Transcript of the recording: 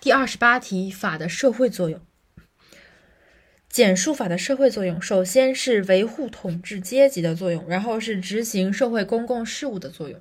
第二十八题法的社会作用。简述法的社会作用首先是维护统治阶级的作用然后是执行社会公共事务的作用。